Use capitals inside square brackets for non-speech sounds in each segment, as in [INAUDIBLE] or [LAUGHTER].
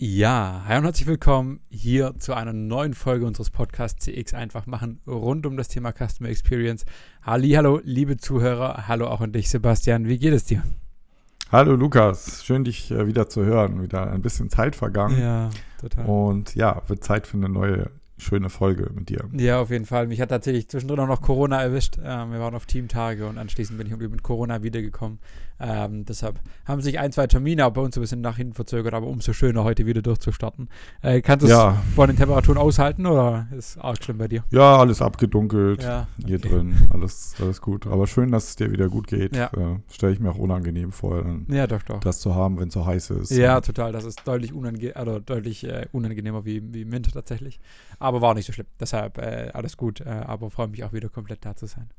Ja, hi und herzlich willkommen hier zu einer neuen Folge unseres Podcasts CX einfach machen rund um das Thema Customer Experience. Halli, hallo, liebe Zuhörer, hallo auch an dich, Sebastian. Wie geht es dir? Hallo Lukas, schön dich äh, wieder zu hören. Wieder ein bisschen Zeit vergangen. Ja, total. Und ja, wird Zeit für eine neue schöne Folge mit dir. Ja, auf jeden Fall. Mich hat tatsächlich zwischendrin auch noch Corona erwischt. Ähm, wir waren auf Teamtage und anschließend bin ich mit Corona wiedergekommen. Ähm, deshalb haben sich ein, zwei Termine auch bei uns ein bisschen nach hinten verzögert, aber umso schöner, heute wieder durchzustarten. Äh, kannst du es Ja. von den Temperaturen aushalten oder ist arg schlimm bei dir? Ja, alles abgedunkelt, Ja, hier okay. drin, alles, alles gut. Aber schön, dass es dir wieder gut geht. Ja. Äh, Stelle ich mir auch unangenehm vor, Ja, doch, doch. das zu haben, wenn es so heiß ist. Ja, total. Das ist deutlich, unange also deutlich äh, unangenehmer wie, wie im Winter tatsächlich. Aber war auch nicht so schlimm. Deshalb äh, alles gut. Äh, aber freue mich auch wieder komplett da zu sein.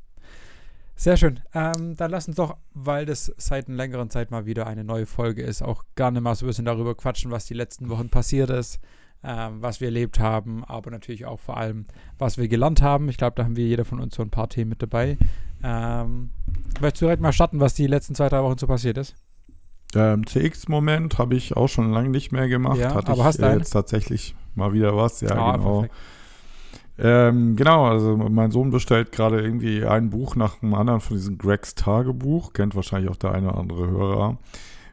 Sehr schön. Ähm, dann lass uns doch, weil das seit einer längeren Zeit mal wieder eine neue Folge ist, auch gerne mal so ein bisschen darüber quatschen, was die letzten Wochen passiert ist, ähm, was wir erlebt haben, aber natürlich auch vor allem, was wir gelernt haben. Ich glaube, da haben wir jeder von uns so ein paar Themen mit dabei. Ähm, möchtest du direkt mal starten, was die letzten zwei, drei Wochen so passiert ist? Ähm, CX-Moment habe ich auch schon lange nicht mehr gemacht. Ja, Hatte aber ich hast du äh, jetzt tatsächlich mal wieder was. Ja, Ah, genau. Ähm, genau, also mein Sohn bestellt gerade irgendwie ein Buch nach dem anderen von diesem Gregs Tagebuch. Kennt wahrscheinlich auch der eine oder andere Hörer.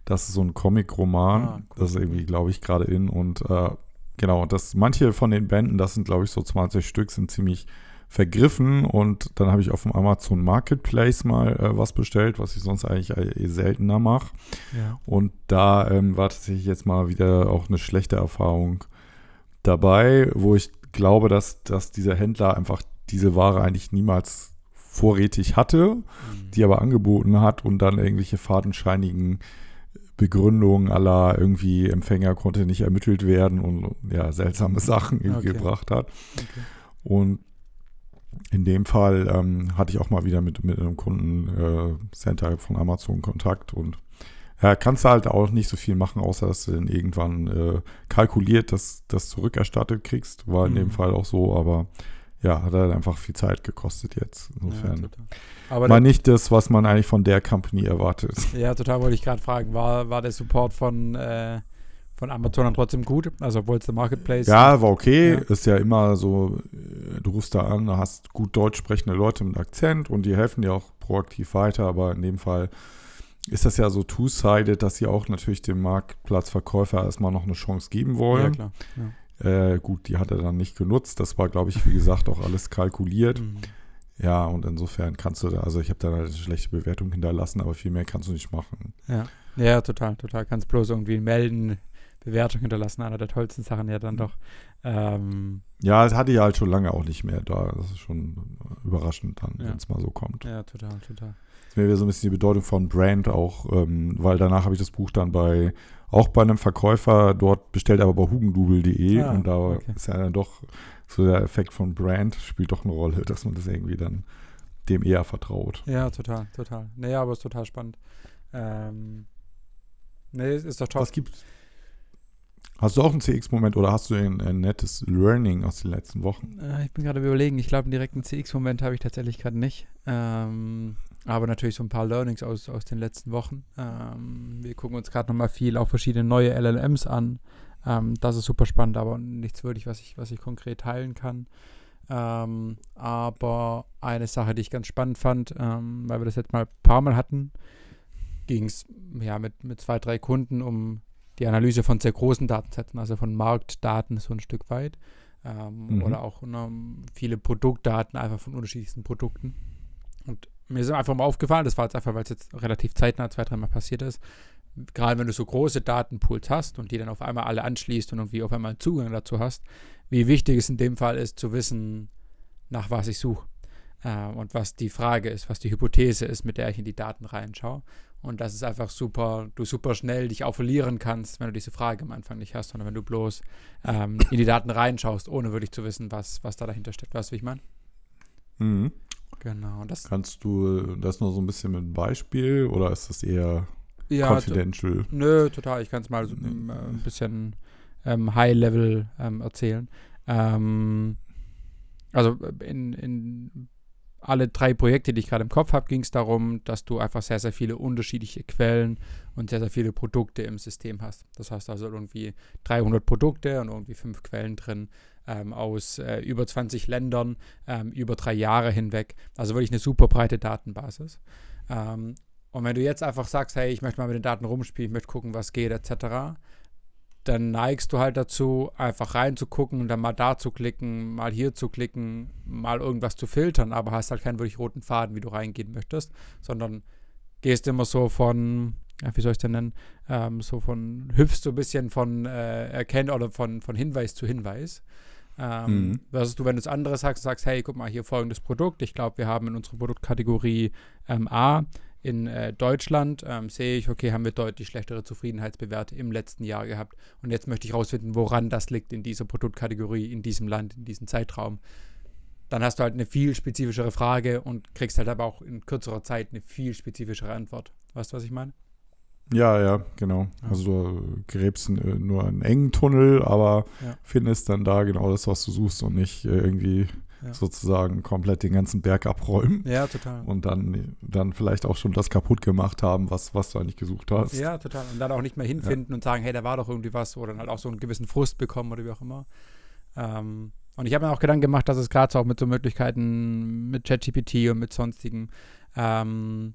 Das ist so ein Comic-Roman. Ah, cool. Das ist irgendwie, glaube ich, gerade in. Und äh, genau, das, manche von den Bänden, das sind, glaube ich, so 20 Stück, sind ziemlich vergriffen. Und dann habe ich auf dem Amazon Marketplace mal äh, was bestellt, was ich sonst eigentlich eh seltener mache. Ja. Und da ähm, war tatsächlich jetzt mal wieder auch eine schlechte Erfahrung dabei, wo ich glaube, dass, dass dieser Händler einfach diese Ware eigentlich niemals vorrätig hatte, Mhm. die aber angeboten hat und dann irgendwelche fadenscheinigen Begründungen aller irgendwie Empfänger konnte nicht ermittelt werden und ja, seltsame Sachen irgendwie Okay. gebracht hat. Okay. Und in dem Fall ähm, hatte ich auch mal wieder mit, mit einem Kundencenter äh, Center von Amazon Kontakt und ja, kannst du halt auch nicht so viel machen, außer dass du dann irgendwann äh, kalkuliert, dass das zurückerstattet kriegst. War in Mhm. dem Fall auch so, aber ja, hat halt einfach viel Zeit gekostet jetzt. Ja, Insofern total. Aber war nicht das, was man eigentlich von der Company erwartet. [LAUGHS] Ja, total wollte ich gerade fragen. War, war der Support von, äh, von Amazon dann trotzdem gut? Also, obwohl es der Marketplace Ja, war okay. Ja. Ist ja immer so, äh, du rufst da an, hast gut deutsch sprechende Leute mit Akzent und die helfen dir auch proaktiv weiter, aber in dem Fall ist das ja so two-sided, dass sie auch natürlich dem Marktplatzverkäufer erstmal noch eine Chance geben Ja, wollen. klar. Ja. äh, gut, die hat er dann nicht genutzt. Das war, glaube ich, wie gesagt, auch alles kalkuliert. Mhm. Ja, und insofern kannst du da, also ich habe da eine schlechte Bewertung hinterlassen, aber viel mehr kannst du nicht machen. ja. Ja, total, total. Kannst bloß irgendwie melden, Bewertung hinterlassen, einer der tollsten Sachen ja dann doch. Ähm, Ja, das hatte ich halt schon lange auch nicht mehr da. Das ist schon überraschend dann, Ja. wenn es mal so kommt. ja, total, total. Mir wieder so ein bisschen die Bedeutung von Brand auch, ähm, weil danach habe ich das Buch dann bei, auch bei einem Verkäufer dort bestellt, aber bei hugendubel.de Ah, und da okay. ist ja dann doch so der Effekt von Brand spielt doch eine Rolle, dass man das irgendwie dann dem eher vertraut. Ja, total, total. Nee, aber ist total spannend. Ähm, nee, es ist doch top. Was gibt's? Hast du auch einen CX-Moment oder hast du ein, ein nettes Learning aus den letzten Wochen? Äh, ich bin gerade überlegen, ich glaube, einen direkten CX-Moment habe ich tatsächlich gerade nicht. Ähm, aber natürlich so ein paar Learnings aus, aus den letzten Wochen. Ähm, wir gucken uns gerade nochmal viel auch verschiedene neue LLMs an. Ähm, das ist super spannend, aber nichts wirklich, was ich, was ich konkret teilen kann. Ähm, aber eine Sache, die ich ganz spannend fand, ähm, weil wir das jetzt mal ein paar Mal hatten, ging es ja, mit, mit zwei, drei Kunden um die Analyse von sehr großen Datensätzen, also von Marktdaten so ein Stück weit. Ähm, Mhm. Oder auch ne, viele Produktdaten einfach von unterschiedlichsten Produkten. Und mir ist einfach mal aufgefallen, das war jetzt einfach, weil es jetzt relativ zeitnah zwei, dreimal passiert ist, gerade wenn du so große Datenpools hast und die dann auf einmal alle anschließt und irgendwie auf einmal Zugang dazu hast, wie wichtig es in dem Fall ist, zu wissen, nach was ich suche. Äh, und was die Frage ist, was die Hypothese ist, mit der ich in die Daten reinschaue. Und das ist einfach super, du super schnell dich auch verlieren kannst, wenn du diese Frage am Anfang nicht hast, sondern wenn du bloß ähm, in die Daten reinschaust, ohne wirklich zu wissen, was, was da dahinter steckt. Weißt du, wie ich meine? Mhm. Genau. Das, Kannst du das noch so ein bisschen mit einem Beispiel oder ist das eher ja, confidential? Nö, total. Ich kann es mal so, Nee. äh, ein bisschen ähm, High-Level ähm, erzählen. Ähm, also äh, in, in alle drei Projekte, die ich gerade im Kopf habe, ging es darum, dass du einfach sehr, sehr viele unterschiedliche Quellen und sehr, sehr viele Produkte im System hast. Das heißt also irgendwie 300 Produkte und irgendwie fünf Quellen drin ähm, aus äh, über 20 Ländern ähm, über drei Jahre hinweg. Also wirklich eine super breite Datenbasis. Ähm, und wenn du jetzt einfach sagst, hey, ich möchte mal mit den Daten rumspielen, ich möchte gucken, was geht, etc., dann neigst du halt dazu, einfach reinzugucken dann mal da zu klicken, mal hier zu klicken, mal irgendwas zu filtern, aber hast halt keinen wirklich roten Faden, wie du reingehen möchtest, sondern gehst immer so von, wie soll ich denn nennen, ähm, so von, hüpfst so ein bisschen von äh, Erkennen oder von, von Hinweis zu Hinweis. Ähm, mhm. Versus du, wenn du es anderes sagst, sagst, hey, guck mal, hier folgendes Produkt. Ich glaube, wir haben in unserer Produktkategorie ähm, A in äh, Deutschland, ähm, sehe ich, okay, haben wir deutlich schlechtere Zufriedenheitsbewerte im letzten Jahr gehabt. Und jetzt möchte ich rausfinden, woran das liegt in dieser Produktkategorie, in diesem Land, in diesem Zeitraum. Dann hast du halt eine viel spezifischere Frage und kriegst halt aber auch in kürzerer Zeit eine viel spezifischere Antwort. Weißt du, was ich meine? Ja, ja, genau. Also du gräbst nur einen engen Tunnel, aber ja. findest dann da genau das, was du suchst und nicht irgendwie ja. sozusagen komplett den ganzen Berg abräumen. Ja, total. Und dann, dann vielleicht auch schon das kaputt gemacht haben, was, was du eigentlich gesucht hast. Ja, total. Und dann auch nicht mehr hinfinden ja. und sagen, hey, da war doch irgendwie was oder dann halt auch so einen gewissen Frust bekommen oder wie auch immer. Ähm, und ich habe mir auch Gedanken gemacht, dass es gerade so auch mit so Möglichkeiten mit ChatGPT und mit sonstigen ähm,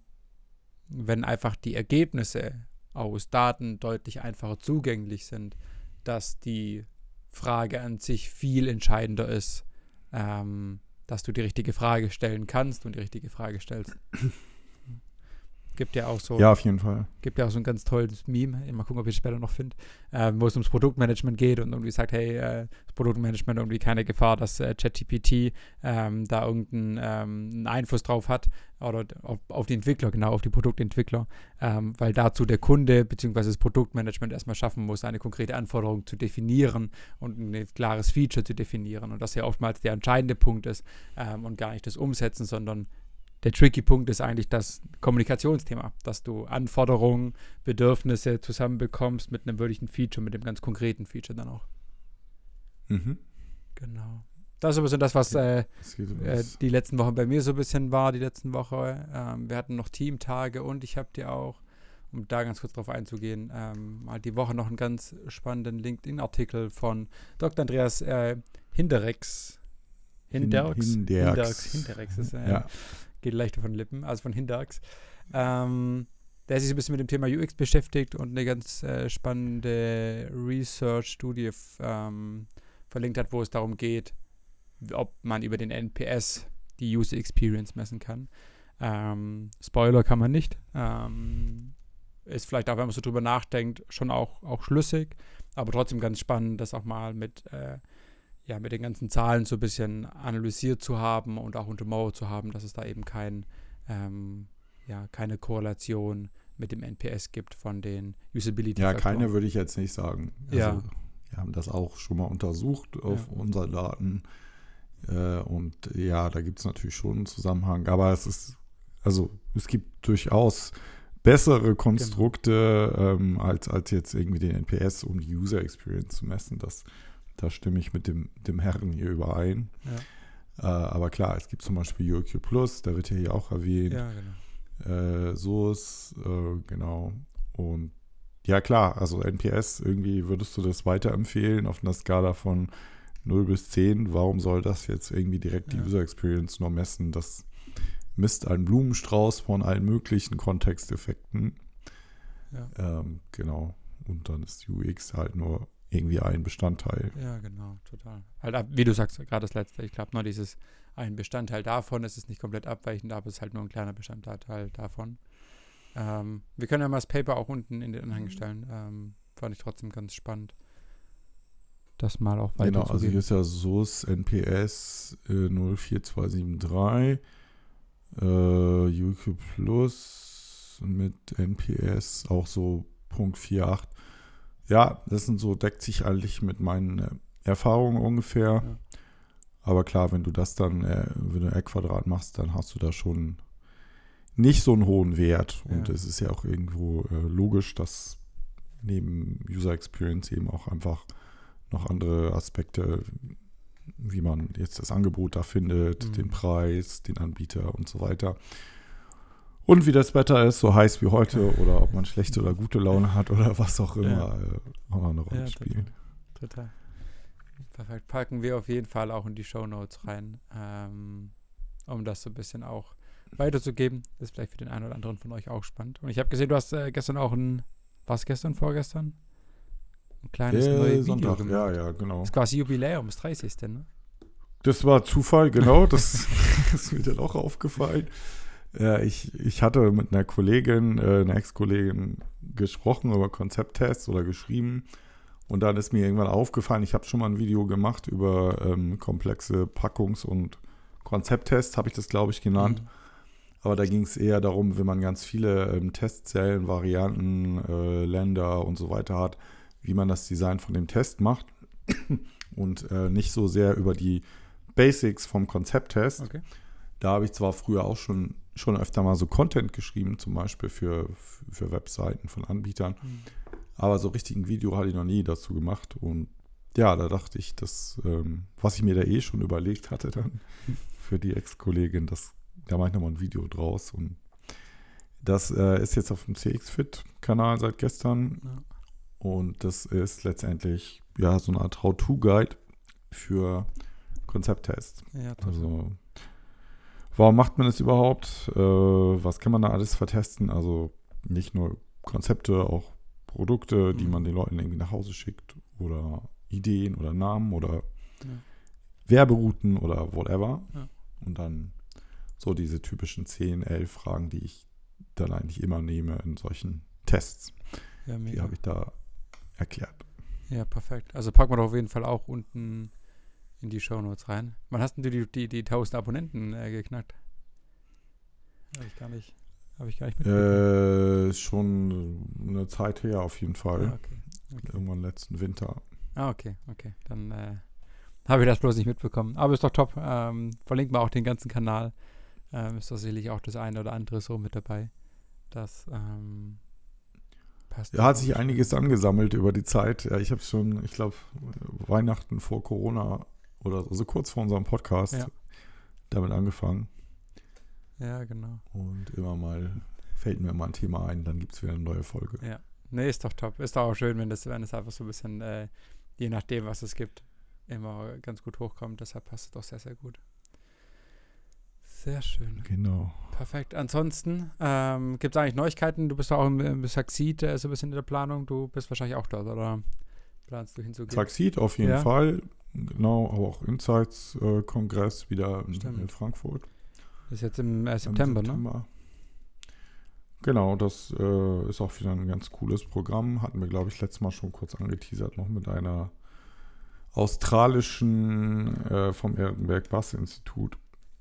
wenn einfach die Ergebnisse aus Daten deutlich einfacher zugänglich sind, dass die Frage an sich viel entscheidender ist, ähm, dass du die richtige Frage stellen kannst und die richtige Frage stellst. Gibt ja auch so. Ja, auf jeden Fall. Gibt ja auch so ein ganz tolles Meme. Mal gucken, ob ich es später noch finde, äh, wo es ums Produktmanagement geht und irgendwie sagt, hey, äh, das Produktmanagement irgendwie keine Gefahr, dass äh, ChatGPT ähm, da irgendeinen ähm, Einfluss drauf hat oder auf, auf, die Entwickler, genau, auf die Produktentwickler, ähm, weil dazu der Kunde bzw. das Produktmanagement erstmal schaffen muss, eine konkrete Anforderung zu definieren und ein klares Feature zu definieren und das ja oftmals der entscheidende Punkt ist ähm, und gar nicht das Umsetzen, sondern der tricky Punkt ist eigentlich das Kommunikationsthema, dass du Anforderungen, Bedürfnisse zusammenbekommst mit einem wirklichen Feature, mit dem ganz konkreten Feature dann auch. Mhm. Genau. Das ist ein bisschen das, was äh, äh, die letzten Wochen bei mir so ein bisschen war, die letzten Woche. Ähm, wir hatten noch Teamtage und ich habe dir auch, um da ganz kurz drauf einzugehen, ähm, mal die Woche noch einen ganz spannenden LinkedIn-Artikel von Dr. Andreas äh, Hinderex. Hinderx. Hinderx. Hinderx ist äh, ja geht leichter von Lippen, also von Hindax. Ähm, der sich ein bisschen mit dem Thema UX beschäftigt und eine ganz äh, spannende Research-Studie ähm, verlinkt hat, wo es darum geht, ob man über den NPS die User Experience messen kann. Ähm, Spoiler kann man nicht. Ähm, ist vielleicht auch, wenn man so drüber nachdenkt, schon auch, auch schlüssig, aber trotzdem ganz spannend, das auch mal mit äh, ja, mit den ganzen Zahlen so ein bisschen analysiert zu haben und auch untermauert zu haben, dass es da eben kein, ähm, ja, keine Korrelation mit dem NPS gibt von den Usability. Ja, keine würde ich jetzt nicht sagen. Also, ja. Wir haben das auch schon mal untersucht auf ja. unseren Daten. Äh, und ja, da gibt es natürlich schon einen Zusammenhang. Aber es ist, also es gibt durchaus bessere Konstrukte genau. ähm, als, als jetzt irgendwie den NPS, um die User Experience zu messen. Das da stimme ich mit dem, dem Herren hier überein. Ja. Äh, aber klar, es gibt zum Beispiel UQ Plus, der wird ja hier auch erwähnt. Ja, genau. Äh, SOS, äh, genau. Und ja, klar, also NPS, irgendwie würdest du das weiterempfehlen auf einer Skala von 0 bis 10. Warum soll das jetzt irgendwie direkt die User Experience nur messen? Das misst einen Blumenstrauß von allen möglichen Kontexteffekten. Ja. Ähm, genau. Und dann ist UX halt nur irgendwie ein Bestandteil. Ja, genau, total. Halt, wie du sagst, gerade das letzte, ich glaube nur dieses ein Bestandteil davon, es ist nicht komplett abweichend, aber es ist halt nur ein kleiner Bestandteil davon. Ähm, wir können ja mal das Paper auch unten in den Anhang stellen. Ähm, fand ich trotzdem ganz spannend. Das mal auch weiter Genau, also hier ist ja SUS NPS äh, 04273, äh, UQ Plus mit NPS auch so Punkt 48 ja, das sind so, deckt sich eigentlich mit meinen äh, Erfahrungen ungefähr. Ja. Aber klar, wenn du das dann, äh, wenn du R-Quadrat machst, dann hast du da schon nicht so einen hohen Wert. Und es ist ja auch irgendwo äh, logisch, dass neben User Experience eben auch einfach noch andere Aspekte wie man jetzt das Angebot da findet, Mhm. den Preis, den Anbieter und so weiter. Und wie das Wetter ist, so heiß wie heute, oder ob man schlechte oder gute Laune hat oder was auch immer, Ja. äh, auch noch eine Rolle Ja, spielt. Total. Perfekt. Packen wir auf jeden Fall auch in die Show Notes rein, ähm, um das so ein bisschen auch weiterzugeben. Ist vielleicht für den einen oder anderen von euch auch spannend. Und ich habe gesehen, du hast äh, gestern auch ein, was gestern, vorgestern? Ein kleines Äh, neues Video Sonntag, gemacht. ja, ja, genau. Das ist quasi Jubiläum, das 30. Ne? Das war Zufall, genau. Das [LAUGHS] ist mir dann auch aufgefallen. Ja, ich, ich hatte mit einer Kollegin, äh, einer Ex-Kollegin gesprochen über Konzepttests oder geschrieben. Und dann ist mir irgendwann aufgefallen, ich habe schon mal ein Video gemacht über ähm, komplexe Packungs- und Konzepttests, habe ich das, glaube ich, genannt. Mhm. Aber da ging es eher darum, wenn man ganz viele ähm, Testzellen, Varianten, äh, Länder und so weiter hat, wie man das Design von dem Test macht. [COUGHS] Und äh, nicht so sehr über die Basics vom Konzepttest. Okay. Da habe ich zwar früher auch schon, schon öfter mal so Content geschrieben, zum Beispiel für, für Webseiten von Anbietern. Mhm. Aber so richtig ein Video hatte ich noch nie dazu gemacht. Und ja, da dachte ich, dass, ähm, was ich mir da eh schon überlegt hatte, dann [LAUGHS] für die Ex-Kollegin, das, da mache ich nochmal ein Video draus. Und das äh, ist jetzt auf dem CXFit-Kanal seit gestern. Ja. Und das ist letztendlich ja so eine Art How-To-Guide für Konzepttests. Ja. Also, warum macht man das überhaupt? Äh, was kann man da alles vertesten? Also nicht nur Konzepte, auch Produkte, die Mhm. man den Leuten irgendwie nach Hause schickt oder Ideen oder Namen oder Ja. Werberouten oder whatever. Ja. Und dann so diese typischen 10, 11 Fragen, die ich dann eigentlich immer nehme in solchen Tests. ja, Die habe ich da erklärt. Ja, perfekt. Also packen wir doch auf jeden Fall auch unten in die Shownotes rein. Wann hast denn du die, die, die 1000 Abonnenten äh, geknackt? Habe ich gar nicht, habe ich gar nicht mitbekommen. Äh, ist schon eine Zeit her auf jeden Fall. ah, okay. okay. Irgendwann letzten Winter. Ah, okay, okay. Dann äh, habe ich das bloß nicht mitbekommen. Aber ist doch top. Ähm, verlinken wir auch den ganzen Kanal. Ähm, ist doch sicherlich auch das eine oder andere so mit dabei. Das ähm, passt. Ja, hat sich einiges angesammelt über die Zeit. Ja, ich habe schon, ich glaube, Weihnachten vor Corona oder so kurz vor unserem Podcast Ja. damit angefangen. Ja, genau. Und immer mal fällt mir mal ein Thema ein, dann gibt es wieder eine neue Folge. Ja. Nee, ist doch top. Ist doch auch schön, wenn das, wenn es einfach so ein bisschen, äh, je nachdem, was es gibt, immer ganz gut hochkommt. Deshalb passt es doch sehr, sehr gut. Sehr schön. Genau. Perfekt. Ansonsten ähm, gibt es eigentlich Neuigkeiten? Du bist doch auch im, im Saxid äh, so ein bisschen in der Planung. Du bist wahrscheinlich auch dort, oder planst du hinzugehen? Taxid auf jeden Ja. Fall. Genau, aber auch Insights-Kongress wieder in, Stimmt. in Frankfurt. Das ist jetzt im äh, Im September, ne? September. Genau, das äh, ist auch wieder ein ganz cooles Programm. Hatten wir, glaube ich, letztes Mal schon kurz angeteasert, noch mit einer australischen äh, vom Erdenberg Bass Institut.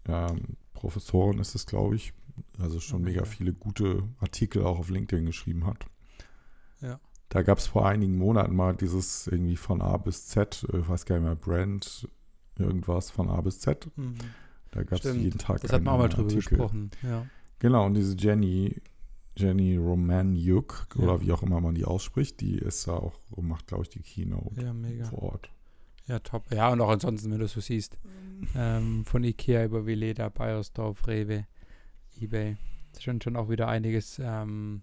Ähm, Professorin ist es, glaube ich. Also schon mega mega. viele gute Artikel auch auf LinkedIn geschrieben hat. Ja. Da gab es vor einigen Monaten mal dieses irgendwie von A bis Z, äh, ich weiß gar nicht mehr, Brand, irgendwas von A bis Z. Mhm. Da gab es jeden Tag Das hat man auch mal drüber Artikel. gesprochen. Ja. Genau, und diese Jenny, Jenny Romaniuk, Ja. oder wie auch immer man die ausspricht, die ist da auch, macht, glaube ich, die Keynote ja, mega. vor Ort. Ja, top. Ja, und auch ansonsten, wenn du es so siehst, ähm, von Ikea über Veleda, Bayersdorf, Rewe, Ebay. Schon, schon auch wieder einiges. Ähm,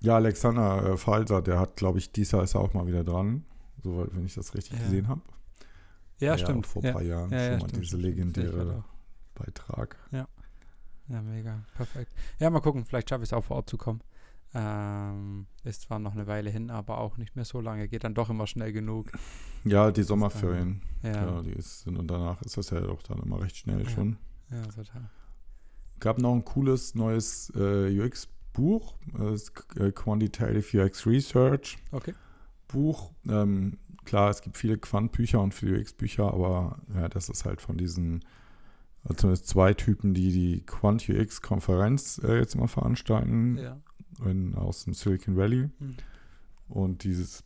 Ja, Alexander äh, Falser, der hat, glaube ich, dieses Jahr ist er auch mal wieder dran, soweit, wenn ich das richtig Ja. gesehen habe. ja, stimmt. Auch vor ein ja. paar Jahren Ja, schon ja, mal stimmt, diese stimmt, stimmt. Legendäre. Beitrag. Ja, mega. Perfekt. Ja, mal gucken. Vielleicht schaffe ich es auch vor Ort zu kommen. Ähm, ist zwar noch eine Weile hin, aber auch nicht mehr so lange. Geht dann doch immer schnell genug. Ja, die Sommerferien, Ja, ja, die ist, sind und danach ist das ja doch dann immer recht schnell Ja. schon. ja total. Gab noch ein cooles neues äh, UX-Buch, äh, das ist, äh, Quantitative UX Research. Okay. Buch. Ähm, klar, es gibt viele Quant-Bücher und viele UX-Bücher, aber ja, das ist halt von diesen, also zumindest zwei Typen, die die Quant-UX-Konferenz äh, jetzt mal veranstalten Ja. in, aus dem Silicon Valley. Hm. Und dieses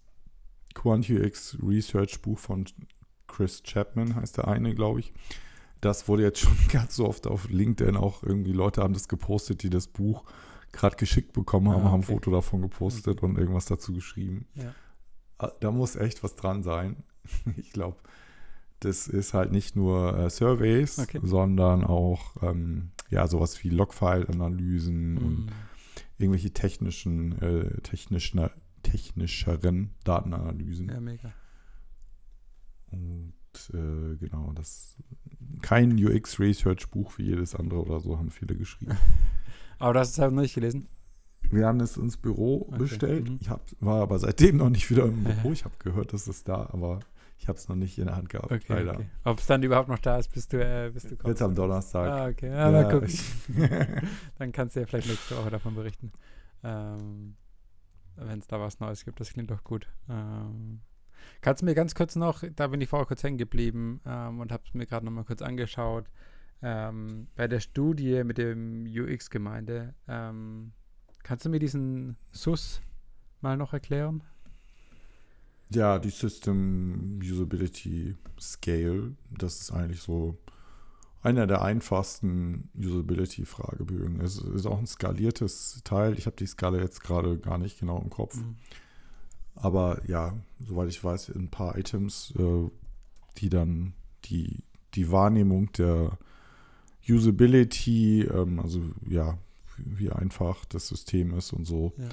Quant-UX Research-Buch von Chris Chapman heißt der eine, glaube ich. Das wurde jetzt schon [LAUGHS] ganz so oft auf LinkedIn auch irgendwie Leute haben das gepostet, die das Buch gerade geschickt bekommen haben, Ah, haben ein okay. Foto davon gepostet und irgendwas dazu geschrieben. Ja. Ah, Da muss echt was dran sein. [LAUGHS] Ich glaube, das ist halt nicht nur äh, Surveys, Okay. sondern auch ähm, ja sowas wie Logfile-Analysen und Mhm. irgendwelche technischen, äh, technischen, technischeren Datenanalysen. Ja, mega. Und äh, genau, das kein UX-Research-Buch wie jedes andere oder so haben viele geschrieben. [LAUGHS] Aber das hast du noch nicht gelesen? Wir haben es ins Büro Okay, bestellt. mhm. Ich hab, war aber seitdem noch nicht wieder im. [LAUGHS] Büro. Ich habe gehört, dass es da, aber ich habe es noch nicht in der Hand gehabt. leider. Ob es dann überhaupt noch da ist, bis du, äh, bis du Jetzt kommst. am Donnerstag. Ah, okay. Ja, mal gucken. [LAUGHS] Dann kannst du ja vielleicht nächste Woche davon berichten. Ähm, Wenn es da was Neues gibt. Das klingt doch gut. Ähm, kannst du mir ganz kurz noch, da bin ich vorher kurz hängen geblieben ähm, und habe es mir gerade nochmal kurz angeschaut. Ähm, bei der Studie mit dem UX-Gemeinde, ähm, kannst du mir diesen SUS mal noch erklären? ja, die System Usability Scale, das ist eigentlich so einer der einfachsten Usability-Fragebögen. Es ist auch ein skaliertes Teil. Ich habe die Skala jetzt gerade gar nicht genau im Kopf. Mhm. Aber ja, soweit ich weiß, ein paar Items, äh, die dann die, die Wahrnehmung der Usability, ähm, also ja, wie einfach das System ist und so, Ja.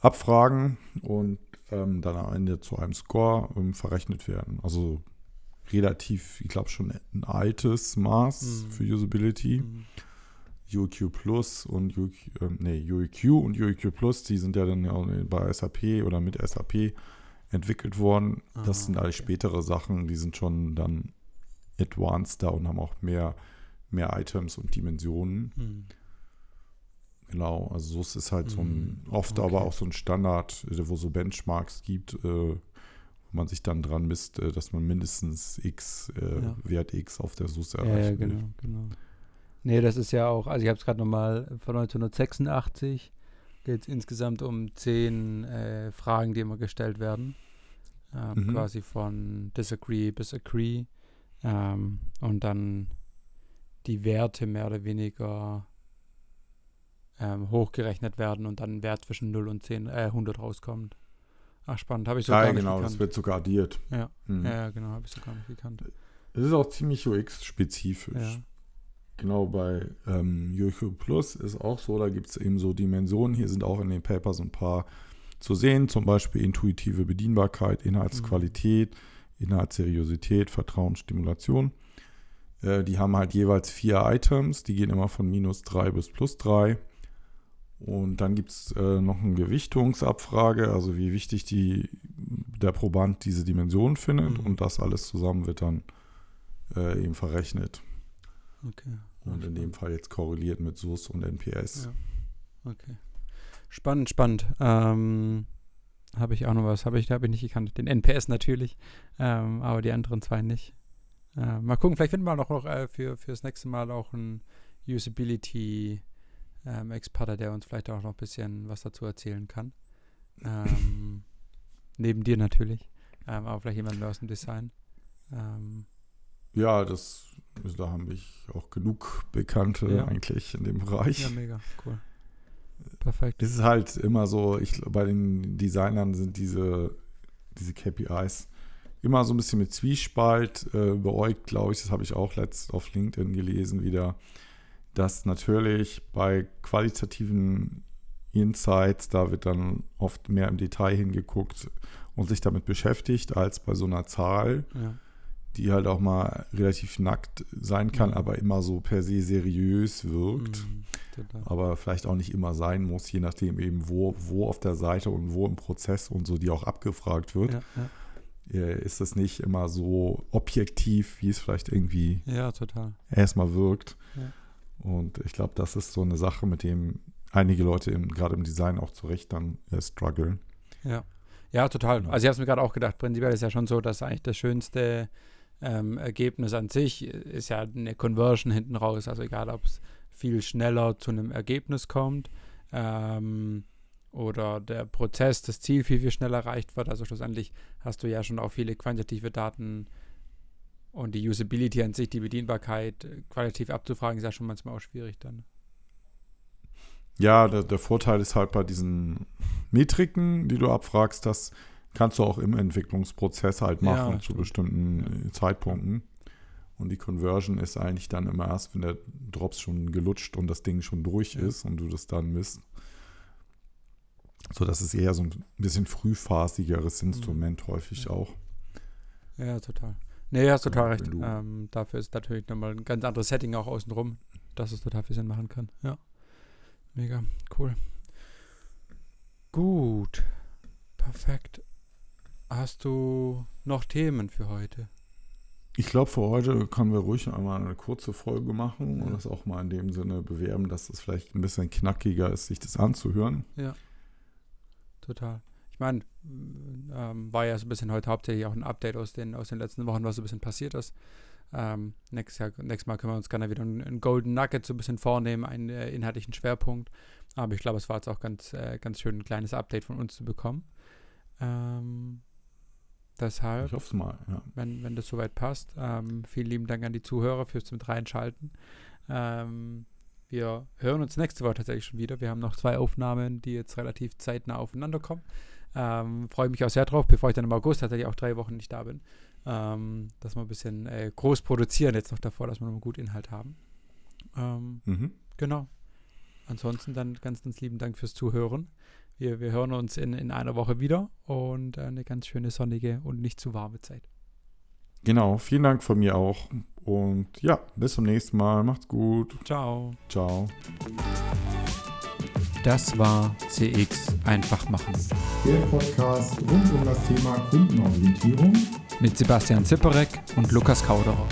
abfragen und ähm, dann am Ende zu einem Score ähm, verrechnet werden. Also relativ, ich glaube schon ein altes Maß Mhm. für Usability. Mhm. UEQ Plus und UEQ, ähm, nee, UEQ und UEQ Plus, die sind ja dann ja bei SAP oder mit SAP entwickelt worden. das Ah, sind alles okay. spätere Sachen, die sind schon dann advanced da und haben auch mehr, mehr Items und Dimensionen. Mhm. Genau, also so ist es halt so ein, Mhm, oft okay. aber auch so ein Standard, äh, wo so Benchmarks gibt, äh, wo man sich dann dran misst, äh, dass man mindestens X, äh, Ja. Wert X auf der SUS erreichen ja, will. genau, genau. Nee, das ist ja auch, also ich habe es gerade nochmal von 1986, geht es insgesamt um zehn äh, Fragen, die immer gestellt werden. Ähm, Mhm. Quasi von Disagree bis Agree. Ähm, und dann die Werte mehr oder weniger ähm, hochgerechnet werden und dann ein Wert zwischen 0 und 10, äh, 100 rauskommt. Ach, spannend, habe ich so Ja, gar nicht genau, das gekannt. wird sogar addiert. Ja. Mhm. Ja, genau, habe ich so gar nicht gekannt. Es ist auch ziemlich UX-spezifisch. Ja. Genau, bei ähm, UQ Plus ist auch so, da gibt es eben so Dimensionen. Hier sind auch in den Papers ein paar zu sehen, zum Beispiel intuitive Bedienbarkeit, Inhaltsqualität, Inhaltsseriosität, Vertrauen, Stimulation. Äh, die haben halt jeweils vier Items, die gehen immer von minus drei bis plus drei. Und dann gibt es äh, noch eine Gewichtungsabfrage, also wie wichtig die, der Proband diese Dimension findet. Mhm. Und das alles zusammen wird dann äh, eben verrechnet. Okay. Und in dem Fall jetzt korreliert mit SUS und NPS. Ja. Okay. Spannend, spannend. Ähm, habe ich auch noch was, habe ich, habe ich nicht gekannt. Den NPS natürlich, ähm, aber die anderen zwei nicht. Äh, mal gucken, vielleicht finden wir noch, noch äh, für, das nächste Mal auch einen Usability ähm, der uns vielleicht auch noch ein bisschen was dazu erzählen kann. Ähm, [LAUGHS] neben dir natürlich, ähm, aber vielleicht jemand mehr aus dem Design. Ähm, Ja, das, da haben wir auch genug Bekannte Ja. eigentlich in dem Bereich. ja, mega, cool. Perfekt. Es ist halt immer so, ich, bei den Designern sind diese, diese KPIs immer so ein bisschen mit Zwiespalt äh, beäugt, glaube ich. Das habe ich auch letzt auf LinkedIn gelesen wieder, dass natürlich bei qualitativen Insights, da wird dann oft mehr im Detail hingeguckt und sich damit beschäftigt, als bei so einer Zahl, Ja. die halt auch mal relativ nackt sein kann, Mhm. aber immer so per se seriös wirkt total. aber vielleicht auch nicht immer sein muss, je nachdem eben, wo, wo auf der Seite und wo im Prozess und so, die auch abgefragt wird, Ja, ja. Äh, ist es nicht immer so objektiv, wie es vielleicht irgendwie ja, total. erstmal wirkt. Ja. Und ich glaube, das ist so eine Sache, mit dem einige Leute gerade im Design auch zu Recht dann äh, strugglen. Ja, ja total. Also ich habe es mir gerade auch gedacht, prinzipiell ist ja schon so, dass eigentlich das schönste ähm, Ergebnis an sich ist ja eine Conversion hinten raus. Also egal, ob es viel schneller zu einem Ergebnis kommt ähm, oder der Prozess, das Ziel viel, viel schneller erreicht wird. Also schlussendlich hast du ja schon auch viele quantitative Daten und die Usability an sich, die Bedienbarkeit äh, qualitativ abzufragen, ist ja schon manchmal auch schwierig dann. Ja, der, der Vorteil ist halt bei diesen Metriken, die du abfragst, dass kannst du auch im Entwicklungsprozess halt machen Ja, zu stimmt. bestimmten äh, Zeitpunkten. Und die Conversion ist eigentlich dann immer erst, wenn der Drops schon gelutscht und das Ding schon durch Ja. ist und du das dann misst. So, das ist eher so ein bisschen frühphasigeres Instrument häufig Mhm. Ja. auch. Ja, total. Nee, hast total Ja, recht. Ähm, dafür ist natürlich nochmal ein ganz anderes Setting auch außenrum, dass es total viel Sinn machen kann. Ja. Mega, cool. Gut. Perfekt. Hast du noch Themen für heute? Ich glaube, für heute können wir ruhig einmal eine kurze Folge machen und Ja. das auch mal in dem Sinne bewerben, dass es vielleicht ein bisschen knackiger ist, sich das anzuhören. Total. Ich meine, ähm, war ja so ein bisschen heute hauptsächlich auch ein Update aus den, aus den letzten Wochen, was so ein bisschen passiert ist. Ähm, nächstes, Jahr, nächstes Mal können wir uns gerne wieder einen, einen Golden Nugget so ein bisschen vornehmen, einen äh, inhaltlichen Schwerpunkt. Aber ich glaube, es war jetzt auch ganz, äh, ganz schön, ein kleines Update von uns zu bekommen. Ähm, deshalb Ich hoffe es mal, ja. wenn, wenn das soweit passt. Ähm, vielen lieben Dank an die Zuhörer fürs mit reinschalten. Ähm, wir hören uns nächste Woche tatsächlich schon wieder. Wir haben noch zwei Aufnahmen, die jetzt relativ zeitnah aufeinander kommen. Ähm, Freue mich auch sehr drauf, bevor ich dann im August tatsächlich auch drei Wochen nicht da bin. Ähm, dass wir ein bisschen äh, groß produzieren jetzt noch davor, dass wir noch gut Inhalt haben. Ähm, Mhm. Genau. Ansonsten dann ganz, ganz lieben Dank fürs Zuhören. Wir, wir hören uns in, in einer Woche wieder und eine ganz schöne sonnige und nicht zu warme Zeit. Genau, vielen Dank von mir auch. Und ja, bis zum nächsten Mal. Macht's gut. Ciao. Ciao. Das war CX einfach machen Der Podcast rund um das Thema Kundenorientierung mit Sebastian Zipperek und Lukas Kauderer.